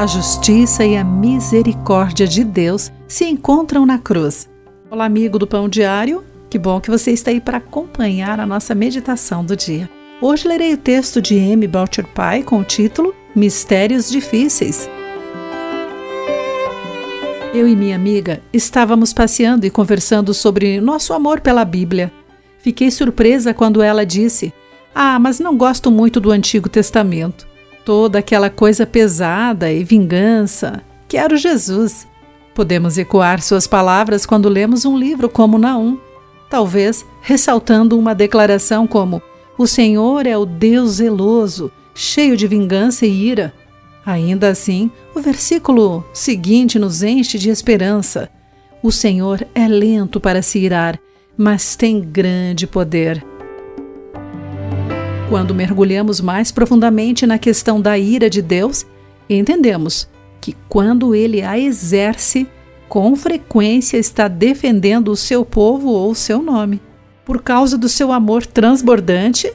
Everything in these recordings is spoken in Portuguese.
A justiça e a misericórdia de Deus se encontram na cruz. Olá, amigo do Pão Diário. Que bom que você está aí para acompanhar a nossa meditação do dia. Hoje lerei o texto de M. Boucher Pai com o título Mistérios Difíceis. Eu e minha amiga estávamos passeando e conversando sobre nosso amor pela Bíblia. Fiquei surpresa quando ela disse: Ah, mas não gosto muito do Antigo Testamento. Toda aquela coisa pesada e vingança. Quero Jesus. Podemos ecoar suas palavras quando lemos um livro como Naum, talvez ressaltando uma declaração como: O Senhor é o Deus zeloso, cheio de vingança e ira. Ainda assim, o versículo seguinte nos enche de esperança. O Senhor é lento para se irar, mas tem grande poder. Quando mergulhamos mais profundamente na questão da ira de Deus, entendemos que quando ele a exerce, com frequência está defendendo o seu povo ou o seu nome. Por causa do seu amor transbordante,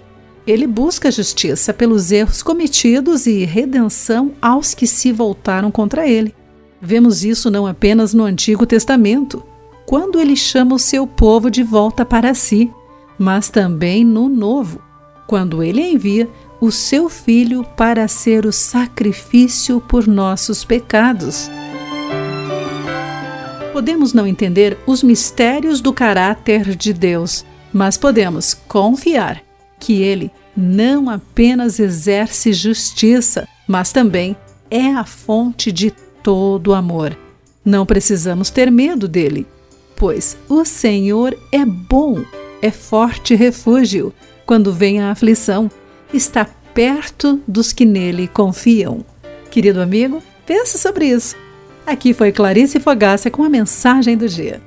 ele busca justiça pelos erros cometidos e redenção aos que se voltaram contra ele. Vemos isso não apenas no Antigo Testamento, quando ele chama o seu povo de volta para si, mas também no Novo, quando ele envia o seu Filho para ser o sacrifício por nossos pecados. Podemos não entender os mistérios do caráter de Deus, mas podemos confiar que ele não apenas exerce justiça, mas também é a fonte de todo amor. Não precisamos ter medo dele, pois o Senhor é bom, é forte refúgio quando vem a aflição, está perto dos que nele confiam. Querido amigo, pense sobre isso. Aqui foi Clarice Fogácia com a mensagem do dia.